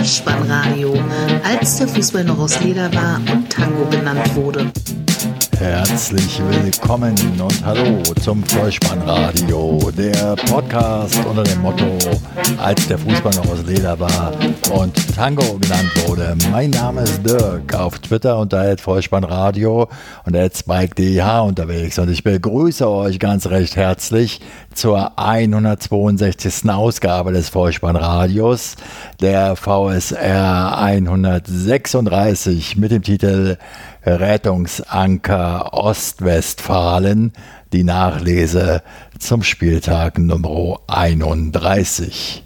Vollspannradio, als der Fußball noch aus Leder war und Tango genannt wurde. Herzlich willkommen und hallo zum Vollspannradio, der Podcast unter dem Motto, als der Fußball noch aus Leder war und Tango genannt wurde. Mein Name ist Dirk, auf Twitter unter Vollspannradio und Spike.dh unterwegs und ich begrüße euch ganz recht herzlich zur 162. Ausgabe des Vollspannradios, der VSR 136 mit dem Titel Rettungsanker Ostwestfalen, die Nachlese zum Spieltag Nummer 31.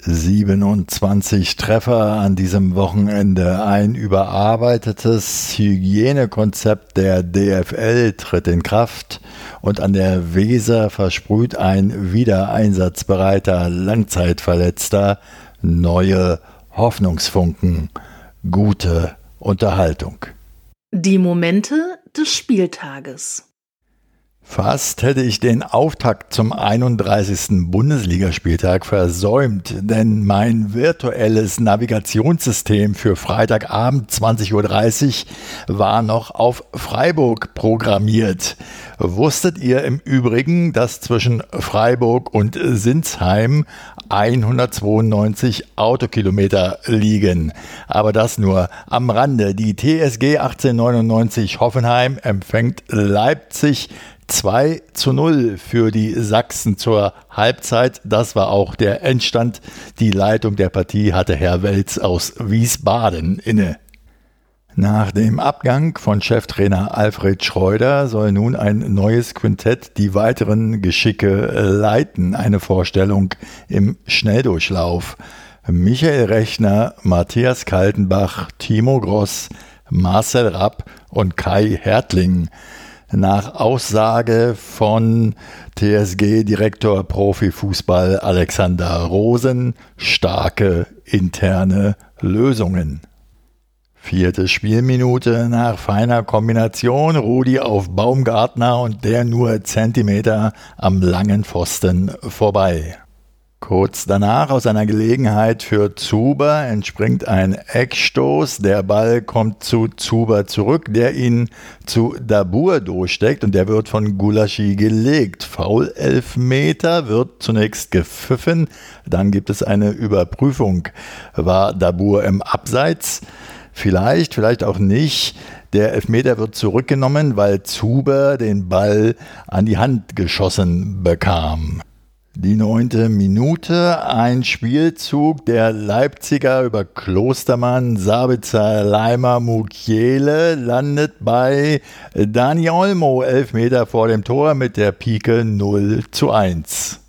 27 Treffer an diesem Wochenende. Ein überarbeitetes Hygienekonzept der DFL tritt in Kraft und an der Weser versprüht ein wiedereinsatzbereiter Langzeitverletzter neue Hoffnungsfunken. Gute Unterhaltung. Die Momente des Spieltages. Fast hätte ich den Auftakt zum 31. Bundesligaspieltag versäumt, denn mein virtuelles Navigationssystem für Freitagabend 20.30 Uhr war noch auf Freiburg programmiert. Wusstet ihr im Übrigen, dass zwischen Freiburg und Sinsheim 192 Autokilometer liegen? Aber das nur am Rande. Die TSG 1899 Hoffenheim empfängt Leipzig 2 zu 0 für die Sachsen zur Halbzeit. Das war auch der Endstand. Die Leitung der Partie hatte Herr Welz aus Wiesbaden inne. Nach dem Abgang von Cheftrainer Alfred Schreuder soll nun ein neues Quintett die weiteren Geschicke leiten. Eine Vorstellung im Schnelldurchlauf. Michael Rechner, Matthias Kaltenbach, Timo Gross, Marcel Rapp und Kai Hertling nach Aussage von TSG-Direktor Profifußball Alexander Rosen starke interne Lösungen. Vierte Spielminute nach feiner Kombination Rudi auf Baumgartner und der nur Zentimeter am langen Pfosten vorbei. Kurz danach aus einer Gelegenheit für Zuber entspringt ein Eckstoß. Der Ball kommt zu Zuber zurück, der ihn zu Dabur durchsteckt und der wird von Gulaschi gelegt. Foul Elfmeter wird zunächst gepfiffen, dann gibt es eine Überprüfung. War Dabur im Abseits? Vielleicht, vielleicht auch nicht. Der Elfmeter wird zurückgenommen, weil Zuber den Ball an die Hand geschossen bekam. Die neunte Minute, ein Spielzug der Leipziger über Klostermann, Sabitzer, Leimer, Mukiele landet bei Dani Olmo, elf Meter vor dem Tor mit der Pike 0 zu 1.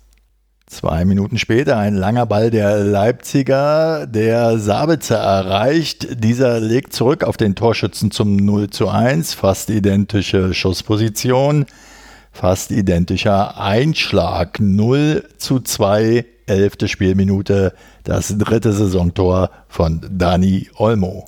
Zwei Minuten später ein langer Ball der Leipziger, der Sabitzer erreicht. Dieser legt zurück auf den Torschützen zum 0 zu 1, fast identische Schussposition. Fast identischer Einschlag. 0 zu 2, elfte Spielminute, das dritte Saisontor von Dani Olmo.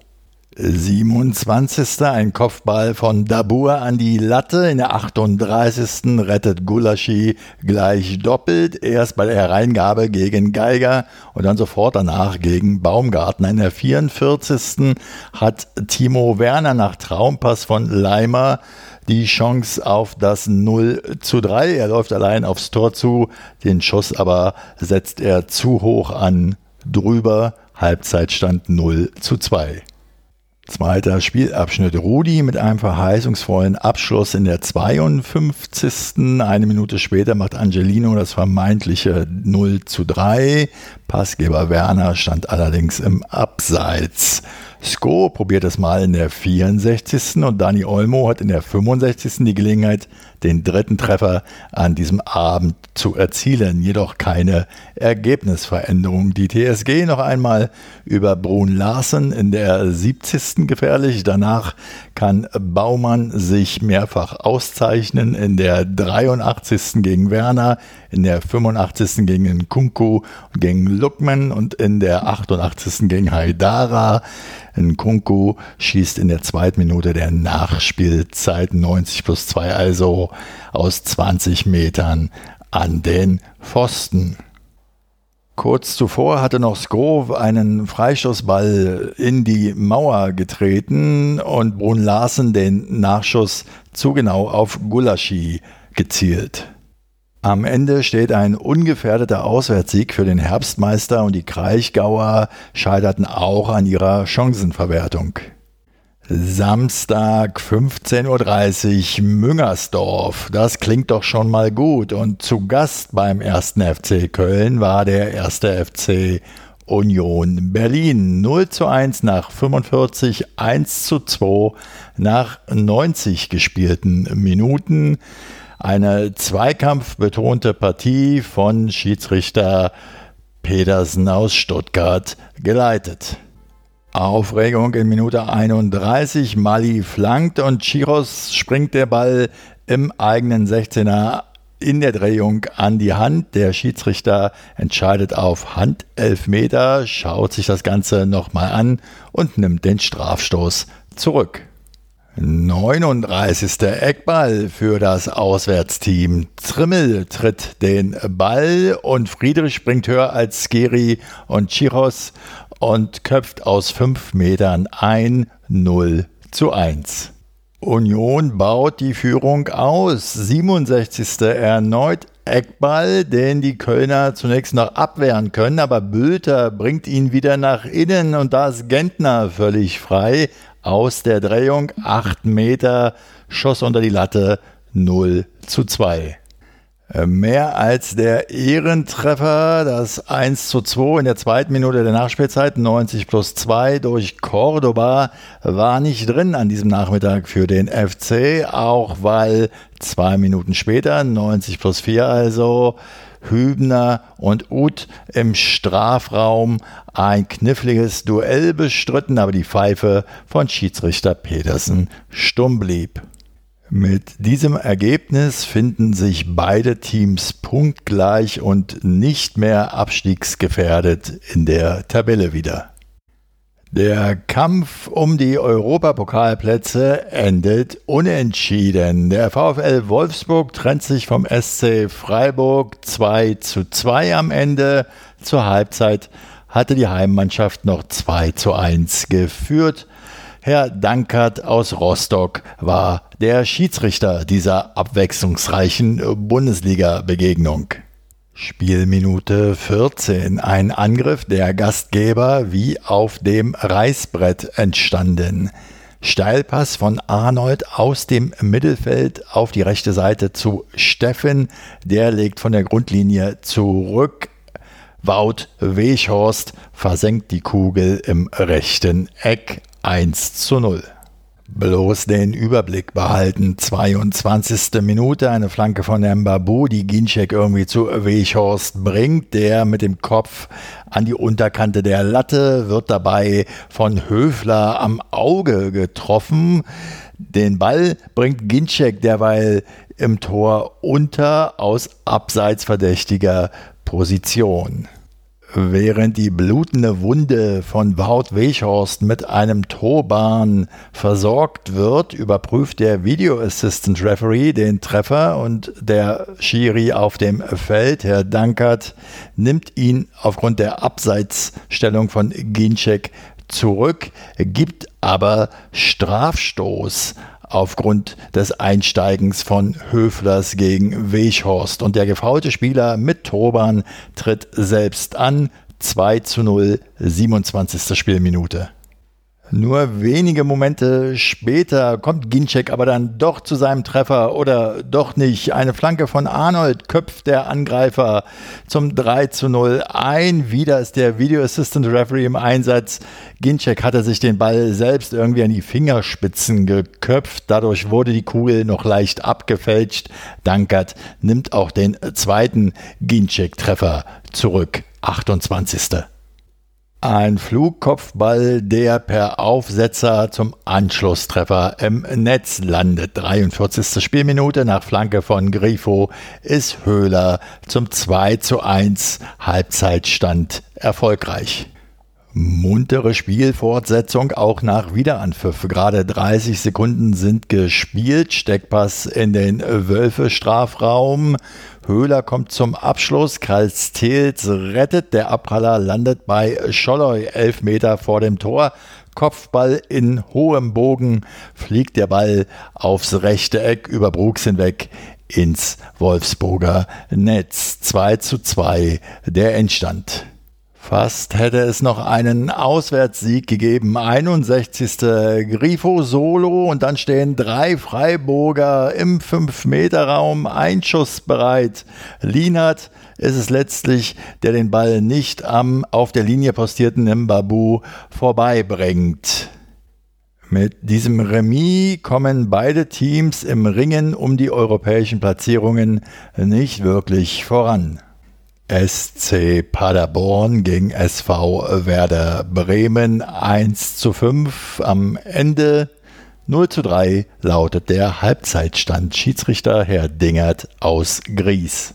27. Ein Kopfball von Dabur an die Latte. In der 38. rettet Gulaschi gleich doppelt. Erst bei der Hereingabe gegen Geiger und dann sofort danach gegen Baumgarten. In der 44. hat Timo Werner nach Traumpass von Leimer die Chance auf das 0 zu 3. Er läuft allein aufs Tor zu, den Schuss aber setzt er zu hoch an, drüber, Halbzeitstand 0 zu 2. Zweiter Spielabschnitt. Rudi mit einem verheißungsvollen Abschluss in der 52. Eine Minute später macht Angelino das vermeintliche 0 zu 3. Passgeber Werner stand allerdings im Abseits. Sko probiert es mal in der 64. und Dani Olmo hat in der 65. die Gelegenheit, den dritten Treffer an diesem Abend zu erzielen, jedoch keine Ergebnisveränderung. Die TSG noch einmal über Brun Larsen in der 70. gefährlich. Danach kann Baumann sich mehrfach auszeichnen in der 83. gegen Werner, in der 85. gegen Kunku und gegen Lukman und in der 88. gegen Haidara. Nkunku schießt in der zweiten Minute der Nachspielzeit 90 plus 2, also aus 20 Metern an den Pfosten. Kurz zuvor hatte noch Skrov einen Freistoßball in die Mauer getreten und Brun Larsen den Nachschuss zu genau auf Gulaschi gezielt. Am Ende steht ein ungefährdeter Auswärtssieg für den Herbstmeister und die Kraichgauer scheiterten auch an ihrer Chancenverwertung. Samstag 15.30 Uhr Müngersdorf. Das klingt doch schon mal gut. Und zu Gast beim ersten FC Köln war der erste FC Union Berlin. 0 zu 1 nach 45, 1 zu 2 nach 90 gespielten Minuten. Eine zweikampfbetonte Partie von Schiedsrichter Pedersen aus Stuttgart geleitet. Aufregung in Minute 31. Mali flankt und Chiros springt der Ball im eigenen 16er in der Drehung an die Hand. Der Schiedsrichter entscheidet auf Handelfmeter, schaut sich das Ganze nochmal an und nimmt den Strafstoß zurück. 39. Eckball für das Auswärtsteam. Trimmel tritt den Ball und Friedrich springt höher als Skeri und Chiros und köpft aus 5 Metern ein 0 zu 1. Union baut die Führung aus. 67. erneut Eckball, den die Kölner zunächst noch abwehren können, aber Bülter bringt ihn wieder nach innen und da ist Gentner völlig frei aus der Drehung. 8 Meter, Schoss unter die Latte, 0 zu 2. Äh, mehr als der Ehrentreffer, das 1 zu 2 in der zweiten Minute der Nachspielzeit, 90 plus 2 durch Cordoba, war nicht drin an diesem Nachmittag für den FC, auch weil zwei Minuten später, 90 plus 4 also, Hübner und Uth im Strafraum ein kniffliges Duell bestritten, aber die Pfeife von Schiedsrichter Petersen stumm blieb. Mit diesem Ergebnis finden sich beide Teams punktgleich und nicht mehr abstiegsgefährdet in der Tabelle wieder. Der Kampf um die Europapokalplätze endet unentschieden. Der VfL Wolfsburg trennt sich vom SC Freiburg 2 zu 2 am Ende. Zur Halbzeit hatte die Heimmannschaft noch 2 zu 1 geführt. Herr Dankert aus Rostock war der Schiedsrichter dieser abwechslungsreichen Bundesliga-Begegnung. Spielminute 14. Ein Angriff der Gastgeber wie auf dem Reißbrett entstanden. Steilpass von Arnold aus dem Mittelfeld auf die rechte Seite zu Steffen. Der legt von der Grundlinie zurück. Wout Weghorst versenkt die Kugel im rechten Eck 1 zu 0. Bloß den Überblick behalten. 22. Minute, eine Flanke von Mbabu, die Ginczek irgendwie zu Weghorst bringt. Der mit dem Kopf an die Unterkante der Latte wird dabei von Höfler am Auge getroffen. Den Ball bringt Ginczek derweil im Tor unter aus abseits verdächtiger Position. Während die blutende Wunde von Wout Weghorst mit einem Turban versorgt wird, überprüft der Video Assistant Referee den Treffer und der Schiri auf dem Feld, Herr Dankert, nimmt ihn aufgrund der Abseitsstellung von Ginczek zurück, gibt aber Strafstoß aufgrund des Einsteigens von Höflers gegen Weghorst. Und der gefaulte Spieler mit Turban tritt selbst an. 2 zu 0, 27. Spielminute. Nur wenige Momente später kommt Ginczek aber dann doch zu seinem Treffer oder doch nicht. Eine Flanke von Arnold köpft der Angreifer zum 3 zu 0 ein. Wieder ist der Video Assistant Referee im Einsatz. Ginczek hatte sich den Ball selbst irgendwie an die Fingerspitzen geköpft. Dadurch wurde die Kugel noch leicht abgefälscht. Dankert nimmt auch den zweiten Ginczek-Treffer zurück. 28. Ein Flugkopfball, der per Aufsetzer zum Anschlusstreffer im Netz landet. 43. Spielminute nach Flanke von Grifo ist Höhler zum 2 zu 1 Halbzeitstand erfolgreich. Muntere Spielfortsetzung auch nach Wiederanpfiff. Gerade 30 Sekunden sind gespielt. Steckpass in den Wölfe-Strafraum. Höhler kommt zum Abschluss. Karls Thels rettet. Der Abpraller landet bei Scholloy. Elf Meter vor dem Tor. Kopfball in hohem Bogen. Fliegt der Ball aufs rechte Eck über Bruchs hinweg ins Wolfsburger Netz. 2 zu 2 der Endstand. Fast hätte es noch einen Auswärtssieg gegeben. 61. Grifo Solo und dann stehen drei Freiburger im 5-Meter-Raum einschussbereit. Lienert ist es letztlich, der den Ball nicht am auf der Linie postierten Mbabu vorbeibringt. Mit diesem Remis kommen beide Teams im Ringen um die europäischen Platzierungen nicht wirklich voran. SC Paderborn gegen SV Werder Bremen 1 zu 5. Am Ende 0 zu 3 lautet der Halbzeitstand. Schiedsrichter Herr Dingert aus Gries.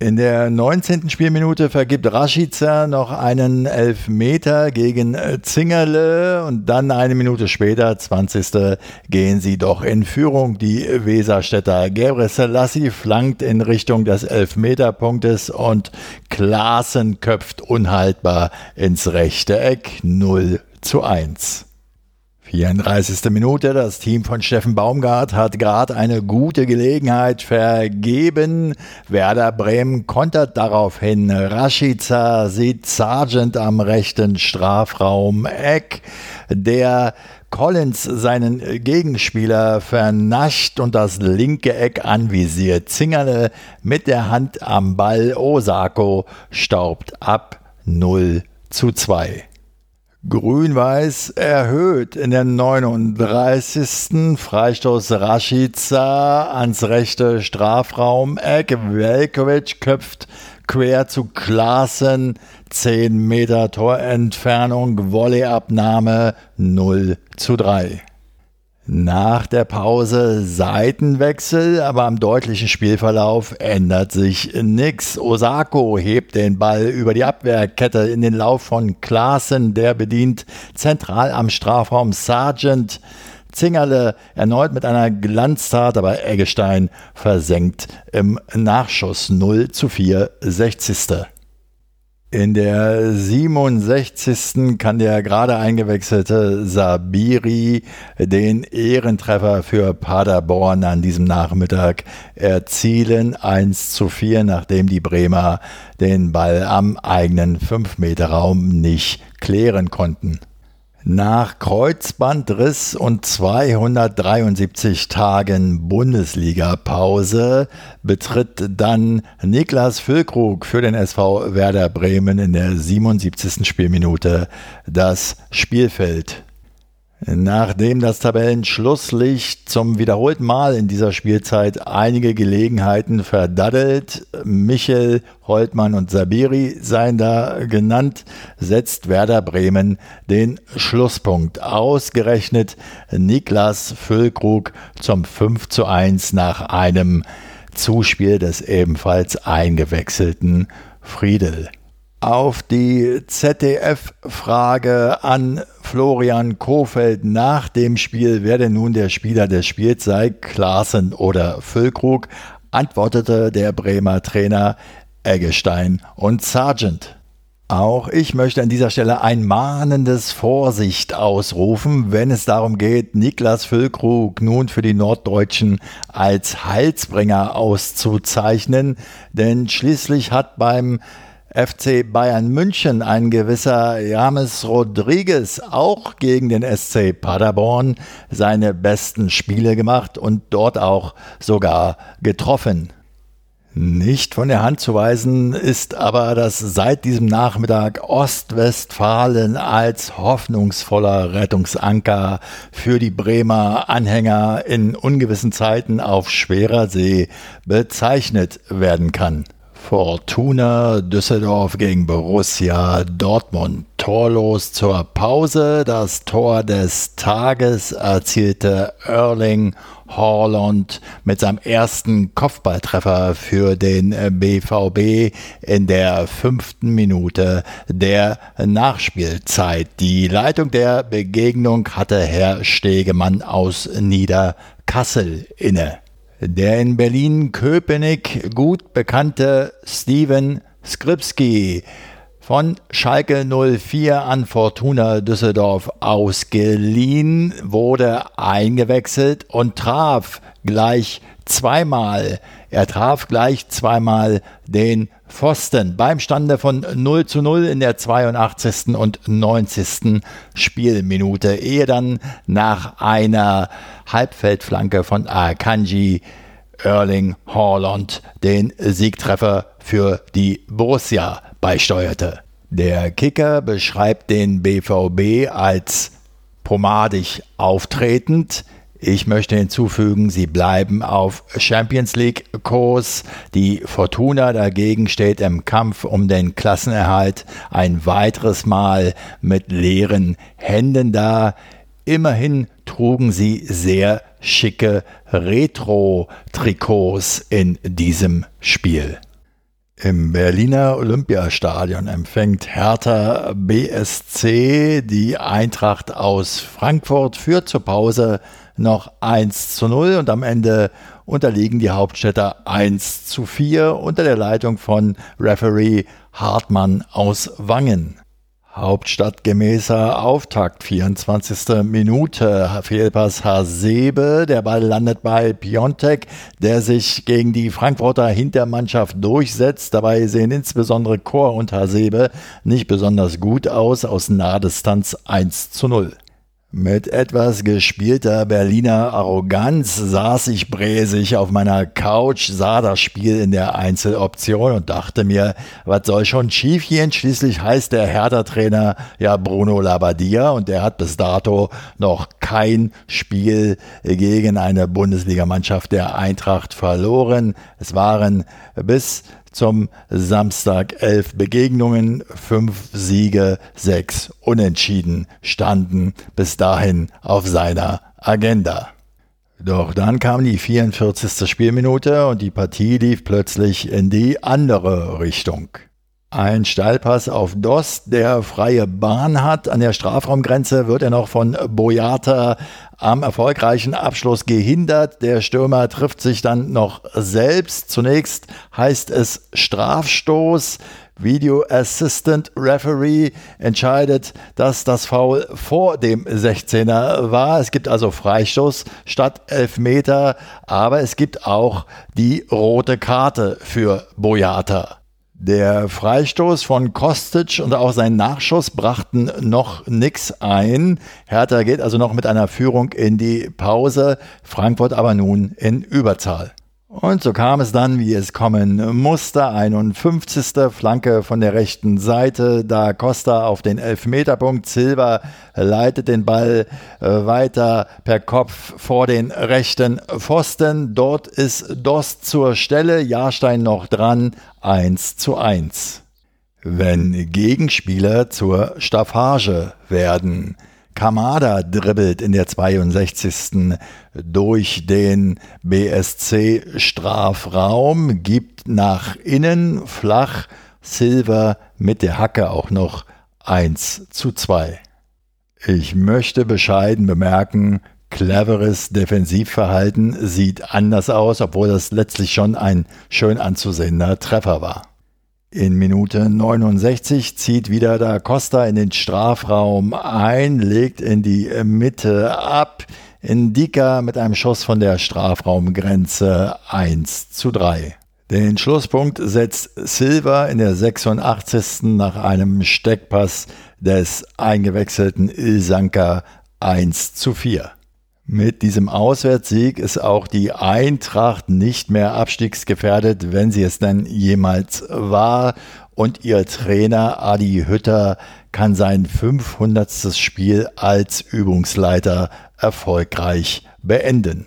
In der 19. Spielminute vergibt Rashica noch einen Elfmeter gegen Zingerle und dann eine Minute später, 20. gehen sie doch in Führung. Die Weserstädter Gebre Selassie flankt in Richtung des Elfmeterpunktes und Klaassen köpft unhaltbar ins rechte Eck 0 zu 1. 34. Minute. Das Team von Steffen Baumgart hat gerade eine gute Gelegenheit vergeben. Werder Bremen kontert daraufhin. Rashica sieht Sargent am rechten Strafraum Eck, der Collins seinen Gegenspieler vernascht und das linke Eck anvisiert. Zingerle mit der Hand am Ball. Osako staubt ab 0 zu 2. Grün-Weiß erhöht in der 39. Freistoß Rashica ans rechte Strafraum-Eck. Velkovic köpft quer zu Klaassen. 10 Meter Torentfernung. Volleyabnahme 0 zu 3. Nach der Pause Seitenwechsel, aber am deutlichen Spielverlauf ändert sich nichts. Osako hebt den Ball über die Abwehrkette in den Lauf von Klaassen, der bedient zentral am Strafraum Sargent. Zingerle erneut mit einer Glanztat, aber Eggestein versenkt im Nachschuss 0 zu 4, 60. In der 67. kann der gerade eingewechselte Sabiri den Ehrentreffer für Paderborn an diesem Nachmittag erzielen. 1 zu 4, nachdem die Bremer den Ball am eigenen 5-Meter-Raum nicht klären konnten. Nach Kreuzbandriss und 273 Tagen Bundesliga-Pause betritt dann Niklas Füllkrug für den SV Werder Bremen in der 77. Spielminute das Spielfeld. Nachdem das Tabellenschlusslicht zum wiederholten Mal in dieser Spielzeit einige Gelegenheiten verdaddelt, Michel, Holtmann und Sabiri seien da genannt, setzt Werder Bremen den Schlusspunkt. Ausgerechnet Niklas Füllkrug zum 5 zu 1 nach einem Zuspiel des ebenfalls eingewechselten Friedel. Auf die ZDF-Frage an Florian Kofeld nach dem Spiel, wer denn nun der Spieler des Spiels sei, Klaassen oder Füllkrug, antwortete der Bremer Trainer Eggestein und Sargent. Auch ich möchte an dieser Stelle ein mahnendes Vorsicht ausrufen, wenn es darum geht, Niklas Füllkrug nun für die Norddeutschen als Heilsbringer auszuzeichnen, denn schließlich hat beim FC Bayern München ein gewisser James Rodriguez auch gegen den SC Paderborn seine besten Spiele gemacht und dort auch sogar getroffen. Nicht von der Hand zu weisen ist aber, dass seit diesem Nachmittag Ostwestfalen als hoffnungsvoller Rettungsanker für die Bremer Anhänger in ungewissen Zeiten auf schwerer See bezeichnet werden kann. Fortuna Düsseldorf gegen Borussia Dortmund. torlos zur Pause. Das Tor des Tages erzielte Erling Haaland mit seinem ersten Kopfballtreffer für den BVB in der fünften Minute der Nachspielzeit. Die Leitung der Begegnung hatte Herr Stegemann aus Niederkassel inne. Der in Berlin-Köpenick gut bekannte Steven Skripski von Schalke 04 an Fortuna Düsseldorf ausgeliehen, wurde eingewechselt und traf gleich zweimal. Er traf gleich zweimal den Pfosten beim Stande von 0 zu 0 in der 82. und 90. Spielminute, ehe dann nach einer Halbfeldflanke von Akanji Erling Haaland den Siegtreffer für die Borussia beisteuerte. Der Kicker beschreibt den BVB als pomadig auftretend. Ich möchte hinzufügen, sie bleiben auf Champions League Kurs. Die Fortuna dagegen steht im Kampf um den Klassenerhalt ein weiteres Mal mit leeren Händen da. Immerhin trugen sie sehr schicke Retro-Trikots in diesem Spiel. Im Berliner Olympiastadion empfängt Hertha BSC die Eintracht aus Frankfurt, führt zur Pause noch 1 zu 0 und am Ende unterliegen die Hauptstädter 1 zu 4 unter der Leitung von Referee Hartmann aus Wangen. Hauptstadtgemäßer Auftakt, 24. Minute, Fehlpass Hasebe, der Ball landet bei Piontek, der sich gegen die Frankfurter Hintermannschaft durchsetzt. Dabei sehen insbesondere Chor und Hasebe nicht besonders gut aus, aus Nahdistanz 1 zu 0. Mit etwas gespielter Berliner Arroganz saß ich bräsig auf meiner Couch, sah das Spiel in der Einzeloption und dachte mir, was soll schon schiefgehen? Schließlich heißt der Hertha-Trainer ja Bruno Labbadia und der hat bis dato noch kein Spiel gegen eine Bundesligamannschaft der Eintracht verloren. Es waren bis zum Samstag elf Begegnungen, fünf Siege, sechs Unentschieden standen bis dahin auf seiner Agenda. Doch dann kam die 44. Spielminute und die Partie lief plötzlich in die andere Richtung. Ein Steilpass auf Dost, der freie Bahn hat. An der Strafraumgrenze wird er noch von Boyata am erfolgreichen Abschluss gehindert. Der Stürmer trifft sich dann noch selbst. Zunächst heißt es Strafstoß. Video Assistant Referee entscheidet, dass das Foul vor dem 16er war. Es gibt also Freistoß statt Elfmeter, aber es gibt auch die rote Karte für Boyata. Der Freistoß von Kostic und auch sein Nachschuss brachten noch nichts ein. Hertha geht also noch mit einer Führung in die Pause, Frankfurt aber nun in Überzahl. Und so kam es dann, wie es kommen musste. 51. Flanke von der rechten Seite. Da Costa auf den Elfmeterpunkt. Silva leitet den Ball äh, weiter per Kopf vor den rechten Pfosten. Dort ist Dost zur Stelle. Jahrstein noch dran. 1 zu 1. Wenn Gegenspieler zur Staffage werden. Kamada dribbelt in der 62. durch den BSC-Strafraum, gibt nach innen flach Silver mit der Hacke auch noch 1 zu 2. Ich möchte bescheiden bemerken, cleveres Defensivverhalten sieht anders aus, obwohl das letztlich schon ein schön anzusehender Treffer war. In Minute 69 zieht wieder da Costa in den Strafraum ein, legt in die Mitte ab. Indika mit einem Schuss von der Strafraumgrenze 1 zu 3. Den Schlusspunkt setzt Silva in der 86. nach einem Steckpass des eingewechselten Ilsanka 1 zu 4. Mit diesem Auswärtssieg ist auch die Eintracht nicht mehr abstiegsgefährdet, wenn sie es denn jemals war. Und ihr Trainer Adi Hütter kann sein 500. Spiel als Übungsleiter erfolgreich beenden.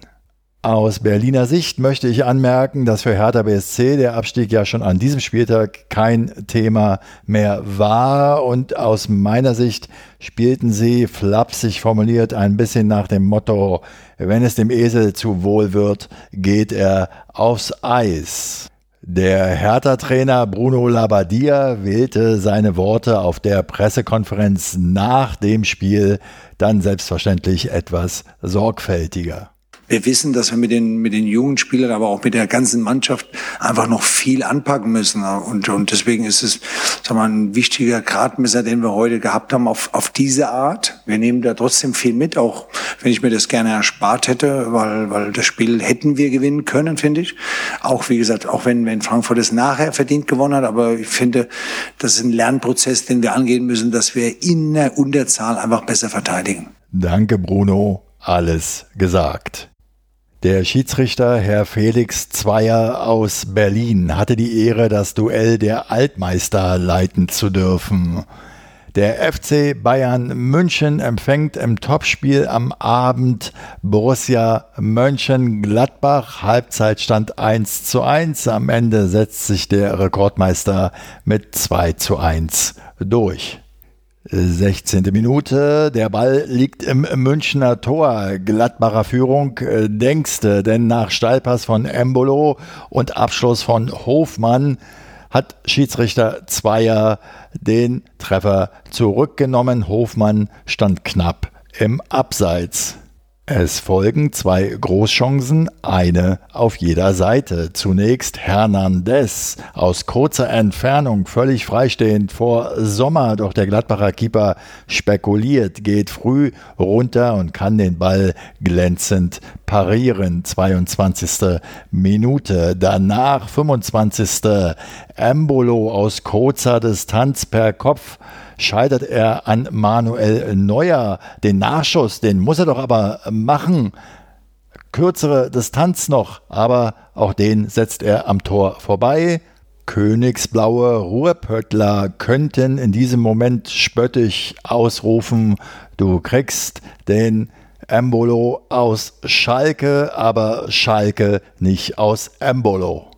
Aus Berliner Sicht möchte ich anmerken, dass für Hertha BSC der Abstieg ja schon an diesem Spieltag kein Thema mehr war und aus meiner Sicht spielten sie flapsig formuliert ein bisschen nach dem Motto, wenn es dem Esel zu wohl wird, geht er aufs Eis. Der Hertha-Trainer Bruno Labbadia wählte seine Worte auf der Pressekonferenz nach dem Spiel dann selbstverständlich etwas sorgfältiger wir wissen, dass wir mit den, mit den jungen Spielern, aber auch mit der ganzen Mannschaft einfach noch viel anpacken müssen. Und, und deswegen ist es sag mal, ein wichtiger Gradmesser, den wir heute gehabt haben, auf, auf diese Art. Wir nehmen da trotzdem viel mit, auch wenn ich mir das gerne erspart hätte, weil, weil das Spiel hätten wir gewinnen können, finde ich. Auch, wie gesagt, auch wenn, wenn Frankfurt es nachher verdient gewonnen hat, aber ich finde, das ist ein Lernprozess, den wir angehen müssen, dass wir in der Unterzahl einfach besser verteidigen. Danke, Bruno. Alles gesagt. Der Schiedsrichter Herr Felix Zweier aus Berlin hatte die Ehre, das Duell der Altmeister leiten zu dürfen. Der FC Bayern München empfängt im Topspiel am Abend Borussia Mönchengladbach. Halbzeitstand 1 zu 1. Am Ende setzt sich der Rekordmeister mit 2 zu 1 durch. 16. Minute, der Ball liegt im Münchner Tor, Gladbacher Führung, äh, denkste, denn nach Steilpass von Embolo und Abschluss von Hofmann hat Schiedsrichter Zweier den Treffer zurückgenommen. Hofmann stand knapp im Abseits. Es folgen zwei Großchancen, eine auf jeder Seite. Zunächst Hernandez aus kurzer Entfernung, völlig freistehend vor Sommer, doch der Gladbacher Keeper spekuliert, geht früh runter und kann den Ball glänzend parieren. 22. Minute. Danach 25. Embolo aus kurzer Distanz per Kopf scheitert er an Manuel Neuer. Den Nachschuss, den muss er doch aber machen. Kürzere Distanz noch, aber auch den setzt er am Tor vorbei. Königsblaue Ruhrpöttler könnten in diesem Moment spöttisch ausrufen, du kriegst den Embolo aus Schalke, aber Schalke nicht aus Embolo.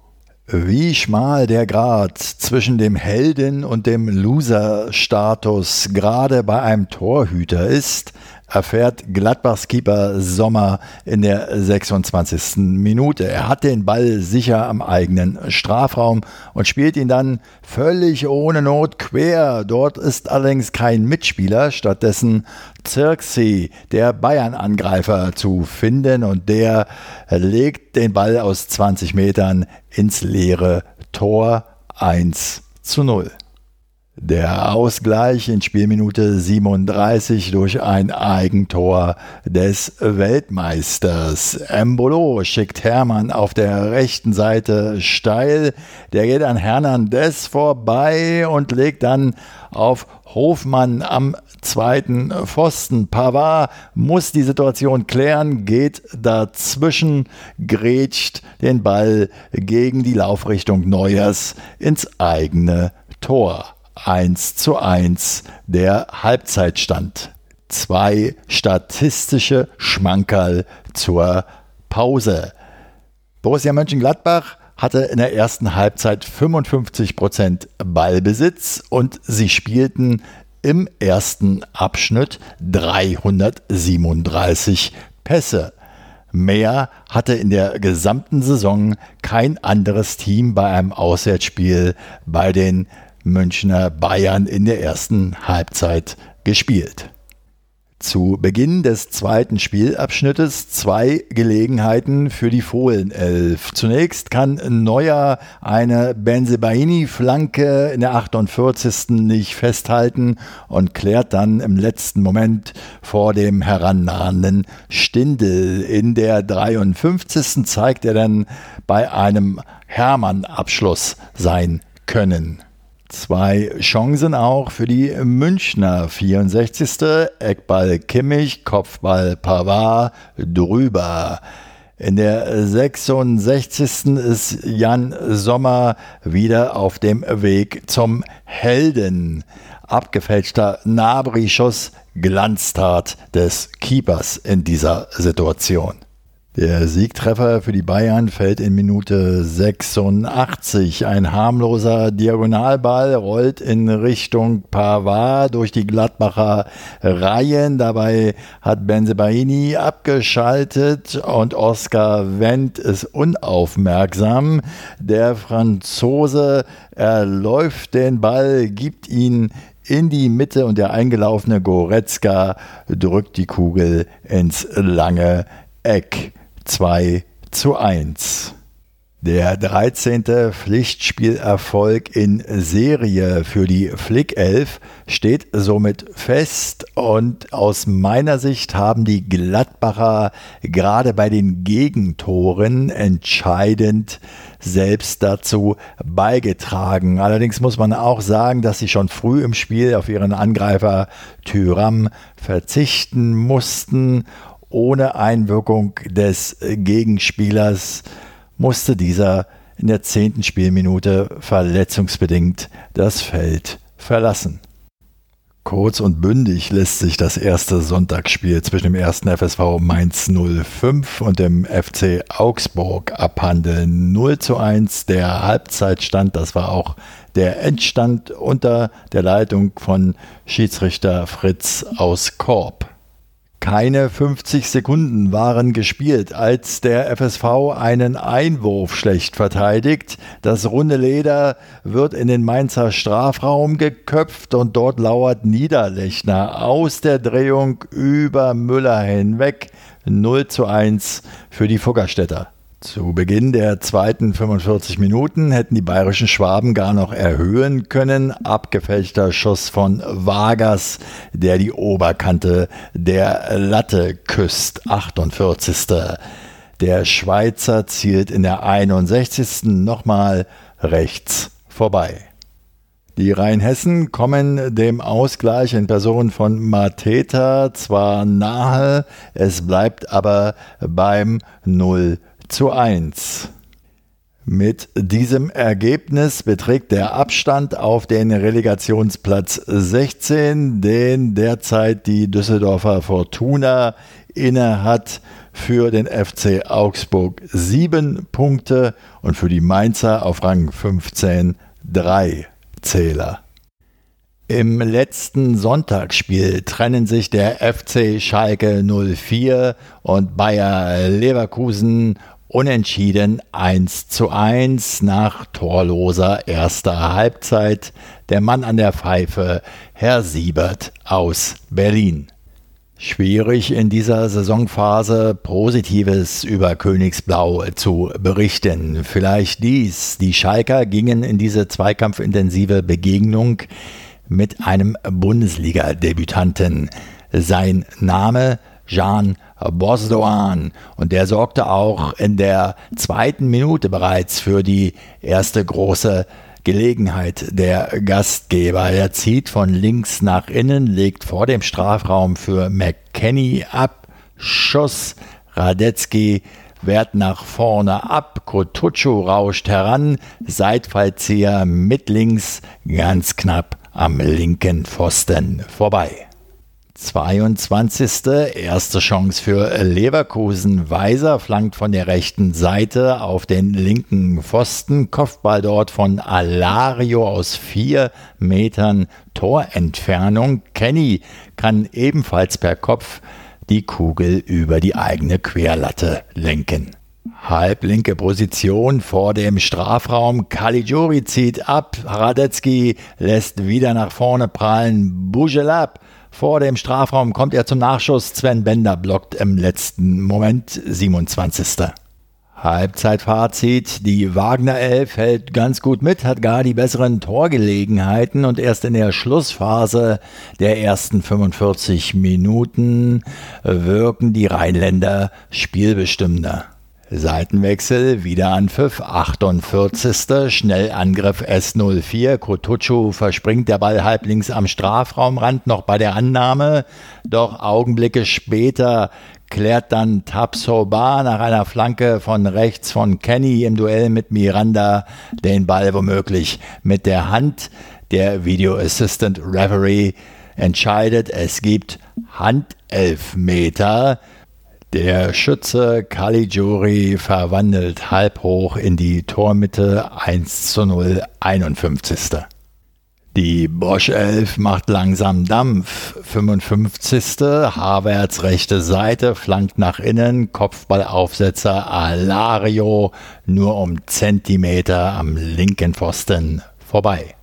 Wie schmal der Grad zwischen dem Helden und dem Loser-Status gerade bei einem Torhüter ist, erfährt Gladbachs Keeper Sommer in der 26. Minute. Er hat den Ball sicher am eigenen Strafraum und spielt ihn dann völlig ohne Not quer. Dort ist allerdings kein Mitspieler, stattdessen Zirksi, der Bayern-Angreifer, zu finden und der legt den Ball aus 20 Metern ins leere Tor 1 zu 0. Der Ausgleich in Spielminute 37 durch ein Eigentor des Weltmeisters. Embolo schickt Hermann auf der rechten Seite steil. Der geht an Hernandez vorbei und legt dann auf Hofmann am zweiten Pfosten. Pavard muss die Situation klären, geht dazwischen, grätscht den Ball gegen die Laufrichtung Neuers ins eigene Tor. 1 zu 1 der Halbzeitstand. Zwei statistische Schmankerl zur Pause. Borussia Mönchengladbach hatte in der ersten Halbzeit 55% Ballbesitz und sie spielten im ersten Abschnitt 337 Pässe. Mehr hatte in der gesamten Saison kein anderes Team bei einem Auswärtsspiel bei den Münchner Bayern in der ersten Halbzeit gespielt. Zu Beginn des zweiten Spielabschnittes zwei Gelegenheiten für die Fohlenelf. Zunächst kann Neuer eine Benzebaini-Flanke in der 48. nicht festhalten und klärt dann im letzten Moment vor dem herannahenden Stindel. In der 53. zeigt er dann bei einem Hermann-Abschluss sein Können. Zwei Chancen auch für die Münchner. 64. Eckball Kimmich, Kopfball Pavard drüber. In der 66. ist Jan Sommer wieder auf dem Weg zum Helden. Abgefälschter Nabri-Schuss, Glanztat des Keepers in dieser Situation. Der Siegtreffer für die Bayern fällt in Minute 86. Ein harmloser Diagonalball rollt in Richtung Pavard durch die Gladbacher Reihen. Dabei hat Benzebaini abgeschaltet und Oskar Wendt ist unaufmerksam. Der Franzose erläuft den Ball, gibt ihn in die Mitte und der eingelaufene Goretzka drückt die Kugel ins lange Eck. 2 zu 1. Der 13. Pflichtspielerfolg in Serie für die Flick 11 steht somit fest und aus meiner Sicht haben die Gladbacher gerade bei den Gegentoren entscheidend selbst dazu beigetragen. Allerdings muss man auch sagen, dass sie schon früh im Spiel auf ihren Angreifer Tyram verzichten mussten ohne Einwirkung des Gegenspielers musste dieser in der zehnten Spielminute verletzungsbedingt das Feld verlassen. Kurz und bündig lässt sich das erste Sonntagsspiel zwischen dem ersten FSV Mainz 05 und dem FC Augsburg abhandeln. 0 zu 1 der Halbzeitstand, das war auch der Endstand unter der Leitung von Schiedsrichter Fritz aus Korb. Keine 50 Sekunden waren gespielt, als der FSV einen Einwurf schlecht verteidigt. Das runde Leder wird in den Mainzer Strafraum geköpft und dort lauert Niederlechner aus der Drehung über Müller hinweg. 0 zu 1 für die Fuggerstädter. Zu Beginn der zweiten 45 Minuten hätten die bayerischen Schwaben gar noch erhöhen können. Abgefälschter Schuss von Vargas, der die Oberkante der Latte küsst. 48. Der Schweizer zielt in der 61. nochmal rechts vorbei. Die Rheinhessen kommen dem Ausgleich in Person von Mateta zwar nahe, es bleibt aber beim 0 zu 1. Mit diesem Ergebnis beträgt der Abstand auf den Relegationsplatz 16, den derzeit die Düsseldorfer Fortuna innehat, für den FC Augsburg 7 Punkte und für die Mainzer auf Rang 15 3 Zähler. Im letzten Sonntagsspiel trennen sich der FC Schalke 04 und Bayer Leverkusen Unentschieden 1 zu 1 nach torloser erster Halbzeit. Der Mann an der Pfeife, Herr Siebert aus Berlin. Schwierig in dieser Saisonphase Positives über Königsblau zu berichten. Vielleicht dies. Die Schalker gingen in diese zweikampfintensive Begegnung mit einem Bundesliga-Debütanten. Sein Name Jean Bosdoan. Und der sorgte auch in der zweiten Minute bereits für die erste große Gelegenheit der Gastgeber. Er zieht von links nach innen, legt vor dem Strafraum für McKenny ab. Schuss. Radetzky wehrt nach vorne ab. Kotuccio rauscht heran. Seitfallzieher mit links ganz knapp am linken Pfosten vorbei. 22. Erste Chance für Leverkusen. Weiser flankt von der rechten Seite auf den linken Pfosten. Kopfball dort von Alario aus vier Metern Torentfernung. Kenny kann ebenfalls per Kopf die Kugel über die eigene Querlatte lenken. Halblinke Position vor dem Strafraum. Caligiuri zieht ab. Radetzky lässt wieder nach vorne prallen. Bujelab vor dem Strafraum kommt er zum Nachschuss. Sven Bender blockt im letzten Moment 27. Halbzeitfazit. Die Wagner Elf hält ganz gut mit, hat gar die besseren Torgelegenheiten und erst in der Schlussphase der ersten 45 Minuten wirken die Rheinländer spielbestimmender. Seitenwechsel, wieder an Pfiff, 48. Schnellangriff S04. Kotucu verspringt der Ball halblinks am Strafraumrand, noch bei der Annahme. Doch Augenblicke später klärt dann Tapsoba nach einer Flanke von rechts von Kenny im Duell mit Miranda den Ball womöglich mit der Hand. Der Video Assistant Referee entscheidet, es gibt Handelfmeter. Der Schütze Caligiuri verwandelt halb hoch in die Tormitte 1 zu 0, 51. Die Bosch 11 macht langsam Dampf. 55. Havertz rechte Seite, flankt nach innen, Kopfballaufsetzer Alario nur um Zentimeter am linken Pfosten vorbei.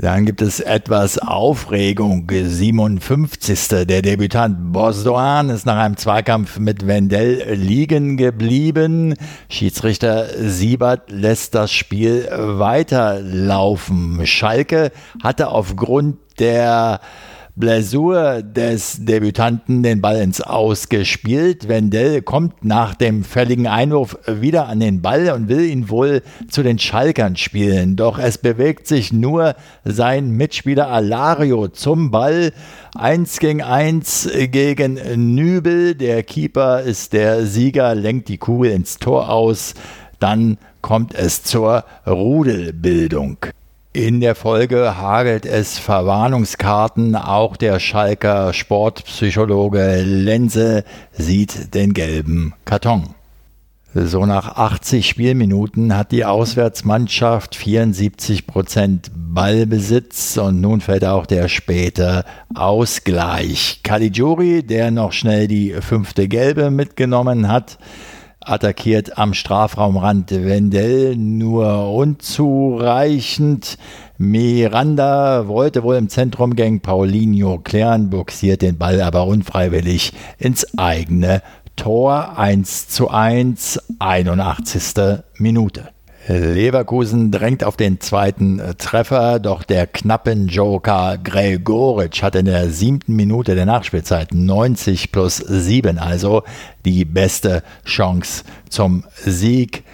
Dann gibt es etwas Aufregung. 57. Der Debütant Bosdoan ist nach einem Zweikampf mit Wendell liegen geblieben. Schiedsrichter Siebert lässt das Spiel weiterlaufen. Schalke hatte aufgrund der Blessur des Debütanten den Ball ins Aus gespielt. Wendell kommt nach dem fälligen Einwurf wieder an den Ball und will ihn wohl zu den Schalkern spielen. Doch es bewegt sich nur sein Mitspieler Alario zum Ball. Eins gegen eins gegen Nübel. Der Keeper ist der Sieger, lenkt die Kugel ins Tor aus. Dann kommt es zur Rudelbildung. In der Folge hagelt es Verwarnungskarten. Auch der Schalker Sportpsychologe Lenze sieht den gelben Karton. So nach 80 Spielminuten hat die Auswärtsmannschaft 74 Prozent Ballbesitz und nun fällt auch der späte Ausgleich. Caligiuri, der noch schnell die fünfte Gelbe mitgenommen hat, attackiert am Strafraumrand Wendell nur unzureichend. Miranda wollte wohl im Zentrum gegen Paulinho klären, boxiert den Ball aber unfreiwillig ins eigene Tor 1 zu 1, 81. Minute. Leverkusen drängt auf den zweiten äh, Treffer, doch der knappen Joker Gregoritsch hat in der siebten Minute der Nachspielzeit 90 plus 7, also die beste Chance zum Sieg.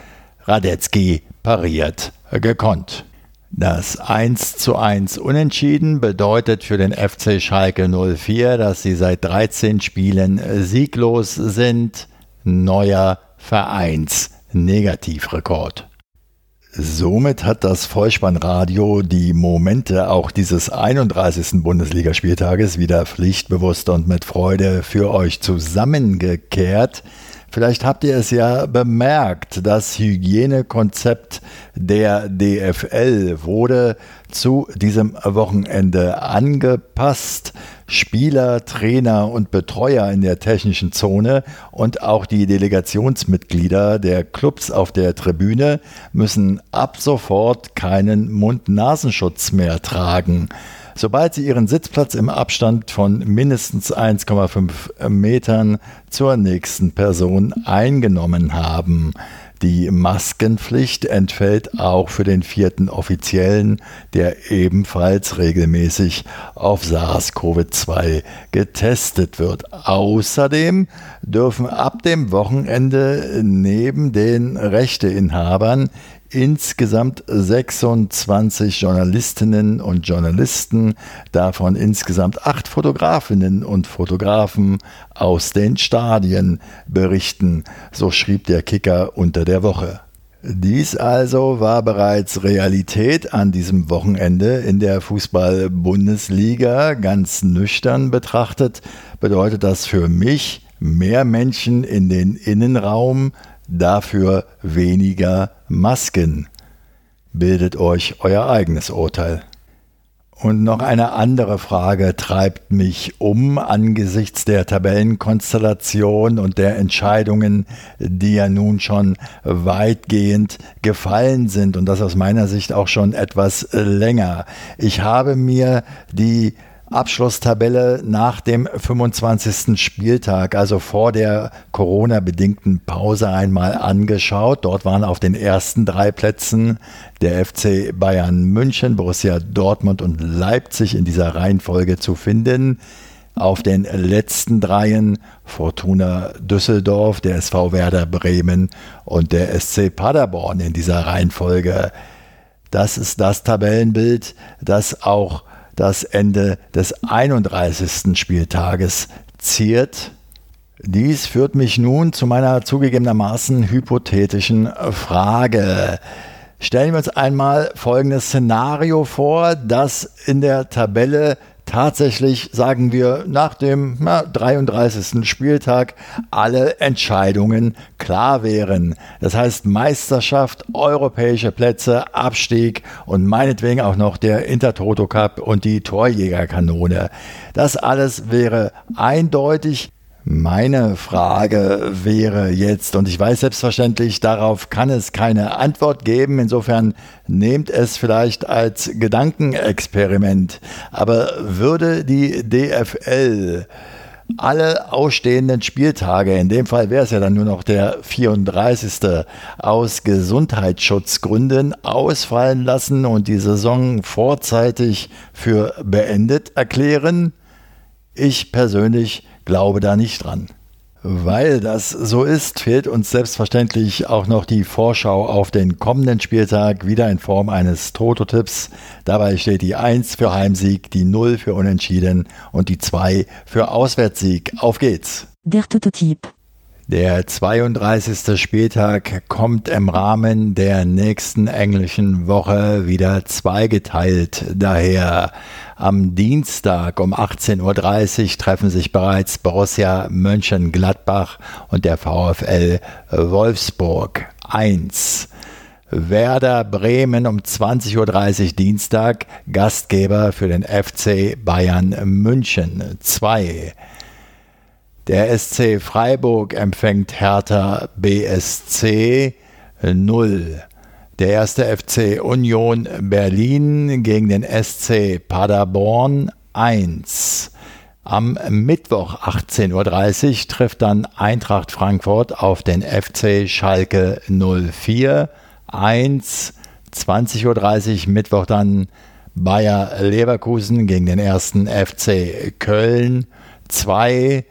Radetzky pariert gekonnt. Das 1 zu 1 Unentschieden bedeutet für den FC Schalke 04, dass sie seit 13 Spielen sieglos sind. Neuer Vereins-Negativrekord. Somit hat das Vollspannradio die Momente auch dieses 31. Bundesligaspieltages wieder pflichtbewusst und mit Freude für euch zusammengekehrt. Vielleicht habt ihr es ja bemerkt, das Hygienekonzept der DFL wurde zu diesem Wochenende angepasst. Spieler, Trainer und Betreuer in der technischen Zone und auch die Delegationsmitglieder der Clubs auf der Tribüne müssen ab sofort keinen Mund-Nasenschutz mehr tragen. Sobald sie ihren Sitzplatz im Abstand von mindestens 1,5 Metern zur nächsten Person eingenommen haben. Die Maskenpflicht entfällt auch für den vierten Offiziellen, der ebenfalls regelmäßig auf SARS-CoV-2 getestet wird. Außerdem dürfen ab dem Wochenende neben den Rechteinhabern insgesamt 26 Journalistinnen und Journalisten, davon insgesamt acht Fotografinnen und Fotografen aus den Stadien berichten, so schrieb der Kicker unter der Woche. Dies also war bereits Realität an diesem Wochenende in der Fußball-Bundesliga. Ganz nüchtern betrachtet bedeutet das für mich mehr Menschen in den Innenraum, dafür weniger Masken. Bildet euch euer eigenes Urteil. Und noch eine andere Frage treibt mich um angesichts der Tabellenkonstellation und der Entscheidungen, die ja nun schon weitgehend gefallen sind und das aus meiner Sicht auch schon etwas länger. Ich habe mir die Abschlusstabelle nach dem 25. Spieltag, also vor der Corona-bedingten Pause einmal angeschaut. Dort waren auf den ersten drei Plätzen der FC Bayern München, Borussia Dortmund und Leipzig in dieser Reihenfolge zu finden. Auf den letzten dreien Fortuna Düsseldorf, der SV Werder Bremen und der SC Paderborn in dieser Reihenfolge. Das ist das Tabellenbild, das auch das Ende des 31. Spieltages ziert. Dies führt mich nun zu meiner zugegebenermaßen hypothetischen Frage. Stellen wir uns einmal folgendes Szenario vor, dass in der Tabelle tatsächlich, sagen wir, nach dem na, 33. Spieltag alle Entscheidungen klar wären. Das heißt Meisterschaft, europäische Plätze, Abstieg und meinetwegen auch noch der Intertoto Cup und die Torjägerkanone. Das alles wäre eindeutig meine Frage wäre jetzt, und ich weiß selbstverständlich, darauf kann es keine Antwort geben, insofern nehmt es vielleicht als Gedankenexperiment, aber würde die DFL alle ausstehenden Spieltage, in dem Fall wäre es ja dann nur noch der 34. aus Gesundheitsschutzgründen ausfallen lassen und die Saison vorzeitig für beendet erklären? Ich persönlich glaube da nicht dran. Weil das so ist, fehlt uns selbstverständlich auch noch die Vorschau auf den kommenden Spieltag, wieder in Form eines Toto-Tipps. Dabei steht die 1 für Heimsieg, die 0 für Unentschieden und die 2 für Auswärtssieg. Auf geht's! Der Toto-Tipp. Der 32. Spieltag kommt im Rahmen der nächsten englischen Woche wieder zweigeteilt daher. Am Dienstag um 18.30 Uhr treffen sich bereits Borussia Mönchengladbach und der VfL Wolfsburg 1. Werder Bremen um 20.30 Uhr Dienstag, Gastgeber für den FC Bayern München 2. Der SC Freiburg empfängt Hertha BSC 0. Der erste FC Union Berlin gegen den SC Paderborn 1. Am Mittwoch 18.30 Uhr trifft dann Eintracht Frankfurt auf den FC Schalke 04 1. 20.30 Uhr Mittwoch dann Bayer Leverkusen gegen den ersten FC Köln 2.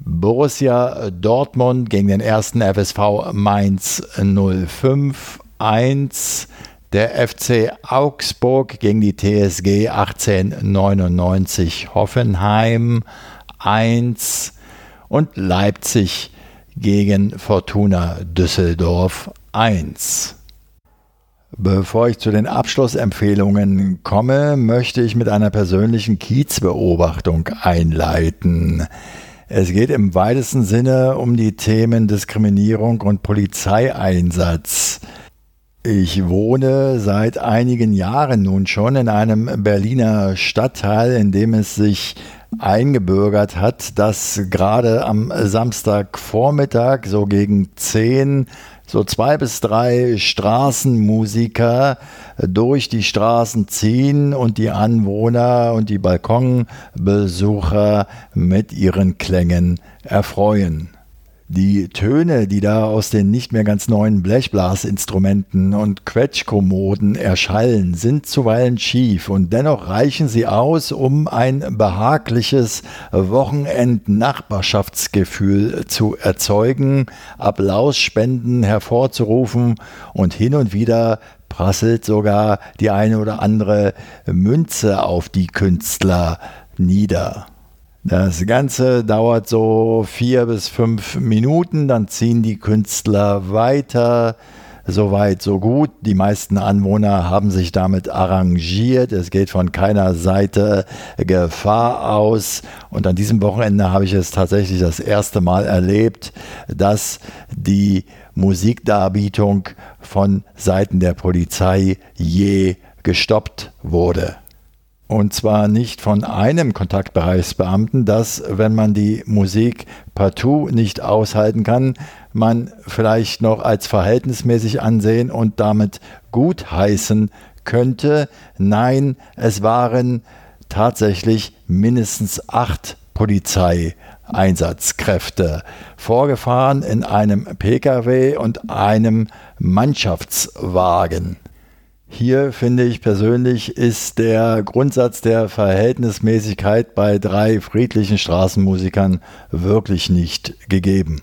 Borussia Dortmund gegen den ersten FSV Mainz 05 1. Der FC Augsburg gegen die TSG 1899 Hoffenheim 1 und Leipzig gegen Fortuna Düsseldorf 1. Bevor ich zu den Abschlussempfehlungen komme, möchte ich mit einer persönlichen Kiezbeobachtung einleiten. Es geht im weitesten Sinne um die Themen Diskriminierung und Polizeieinsatz. Ich wohne seit einigen Jahren nun schon in einem Berliner Stadtteil, in dem es sich eingebürgert hat, dass gerade am Samstagvormittag so gegen 10 so zwei bis drei Straßenmusiker durch die Straßen ziehen und die Anwohner und die Balkonbesucher mit ihren Klängen erfreuen. Die Töne, die da aus den nicht mehr ganz neuen Blechblasinstrumenten und Quetschkommoden erschallen, sind zuweilen schief und dennoch reichen sie aus, um ein behagliches Wochenend-Nachbarschaftsgefühl zu erzeugen, Applausspenden hervorzurufen und hin und wieder prasselt sogar die eine oder andere Münze auf die Künstler nieder. Das Ganze dauert so vier bis fünf Minuten, dann ziehen die Künstler weiter. Soweit, so gut. Die meisten Anwohner haben sich damit arrangiert. Es geht von keiner Seite Gefahr aus. Und an diesem Wochenende habe ich es tatsächlich das erste Mal erlebt, dass die Musikdarbietung von Seiten der Polizei je gestoppt wurde. Und zwar nicht von einem Kontaktbereichsbeamten, dass, wenn man die Musik partout nicht aushalten kann, man vielleicht noch als verhältnismäßig ansehen und damit gutheißen könnte. Nein, es waren tatsächlich mindestens acht Polizeieinsatzkräfte vorgefahren in einem Pkw und einem Mannschaftswagen. Hier finde ich persönlich ist der Grundsatz der Verhältnismäßigkeit bei drei friedlichen Straßenmusikern wirklich nicht gegeben.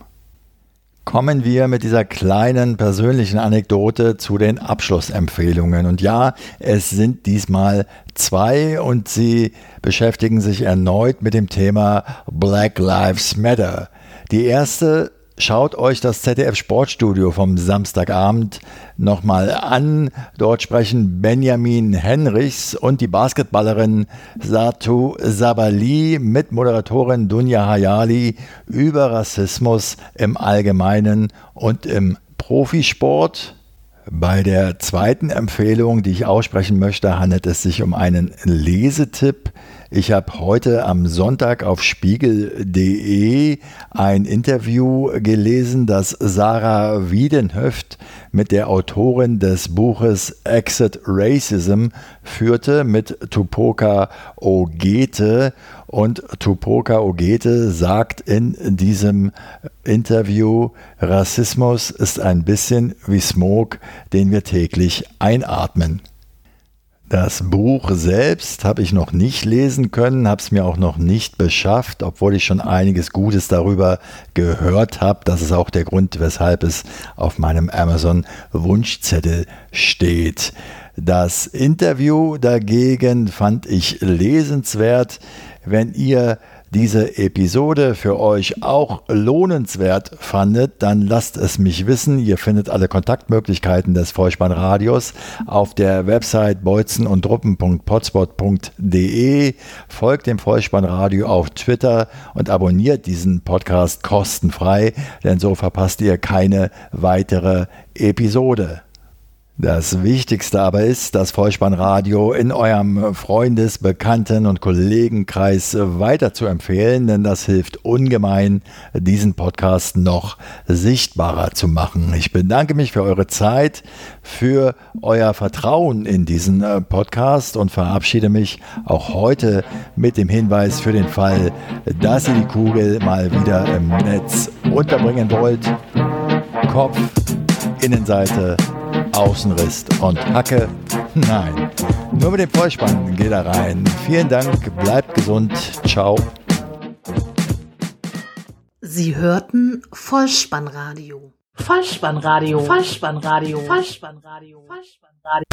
Kommen wir mit dieser kleinen persönlichen Anekdote zu den Abschlussempfehlungen. Und ja, es sind diesmal zwei und sie beschäftigen sich erneut mit dem Thema Black Lives Matter. Die erste schaut euch das ZDF Sportstudio vom Samstagabend nochmal an. Dort sprechen Benjamin Henrichs und die Basketballerin Satu Sabali mit Moderatorin Dunja Hayali über Rassismus im Allgemeinen und im Profisport. Bei der zweiten Empfehlung, die ich aussprechen möchte, handelt es sich um einen Lesetipp. Ich habe heute am Sonntag auf spiegel.de ein Interview gelesen, das Sarah Wiedenhöft mit der Autorin des Buches Exit Racism führte mit Tupoka Ogete. Und Tupoka Ogete sagt in diesem Interview, Rassismus ist ein bisschen wie Smog, den wir täglich einatmen. Das Buch selbst habe ich noch nicht lesen können, habe es mir auch noch nicht beschafft, obwohl ich schon einiges Gutes darüber gehört habe. Das ist auch der Grund, weshalb es auf meinem Amazon Wunschzettel steht. Das Interview dagegen fand ich lesenswert. Wenn ihr diese Episode für euch auch lohnenswert fandet, dann lasst es mich wissen. Ihr findet alle Kontaktmöglichkeiten des Vollspannradios auf der Website bolzenundruppen.potspot.de. Folgt dem Vollspannradio auf Twitter und abonniert diesen Podcast kostenfrei, denn so verpasst ihr keine weitere Episode. Das Wichtigste aber ist, das Vollspannradio in eurem Freundes-, Bekannten- und Kollegenkreis weiter zu empfehlen, denn das hilft ungemein, diesen Podcast noch sichtbarer zu machen. Ich bedanke mich für eure Zeit, für euer Vertrauen in diesen äh, Podcast und verabschiede mich auch heute mit dem Hinweis für den Fall, dass ihr die Kugel mal wieder im Netz unterbringen wollt. Kopf, Innenseite, Außenriss und Hacke. Nein, nur mit dem Vollspann geht er rein. Vielen Dank, bleibt gesund, ciao. Sie hörten Vollspannradio. Vollspannradio. Vollspannradio. Vollspannradio. Vollspannradio.